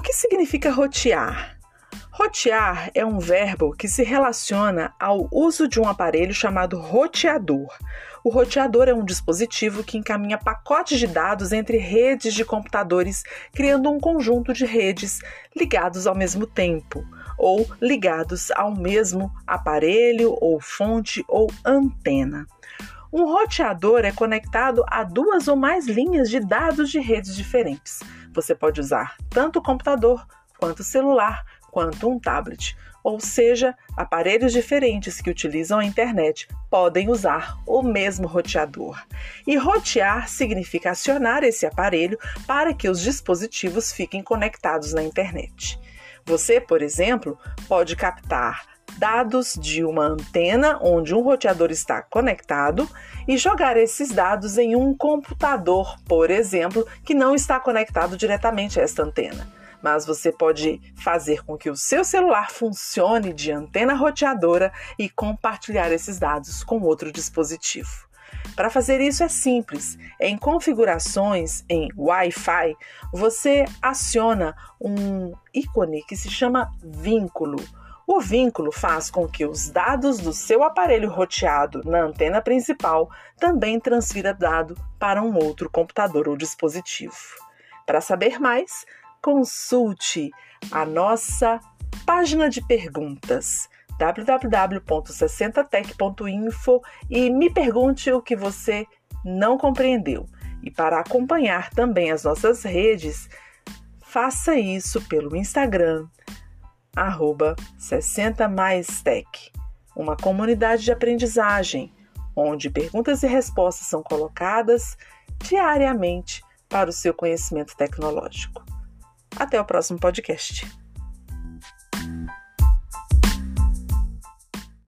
que significa rotear? Rotear é um verbo que se relaciona ao uso de um aparelho chamado roteador. O roteador é um dispositivo que encaminha pacotes de dados entre redes de computadores, criando um conjunto de redes ligados ao mesmo tempo, ou ligados ao mesmo aparelho, ou fonte, ou antena. Um roteador é conectado a duas ou mais linhas de dados de redes diferentes. Você pode usar tanto o computador quanto o celular quanto um tablet, ou seja, aparelhos diferentes que utilizam a internet podem usar o mesmo roteador. E rotear significa acionar esse aparelho para que os dispositivos fiquem conectados na internet. Você, por exemplo, pode captar dados de uma antena onde um roteador está conectado e jogar esses dados em um computador, por exemplo, que não está conectado diretamente a esta antena mas você pode fazer com que o seu celular funcione de antena roteadora e compartilhar esses dados com outro dispositivo. Para fazer isso é simples. Em configurações em Wi-Fi, você aciona um ícone que se chama vínculo. O vínculo faz com que os dados do seu aparelho roteado na antena principal também transfira dado para um outro computador ou dispositivo. Para saber mais, consulte a nossa página de perguntas www.60tech.info e me pergunte o que você não compreendeu. E para acompanhar também as nossas redes, faça isso pelo Instagram, arroba 60 mais tech, uma comunidade de aprendizagem, onde perguntas e respostas são colocadas diariamente para o seu conhecimento tecnológico. Até o próximo podcast.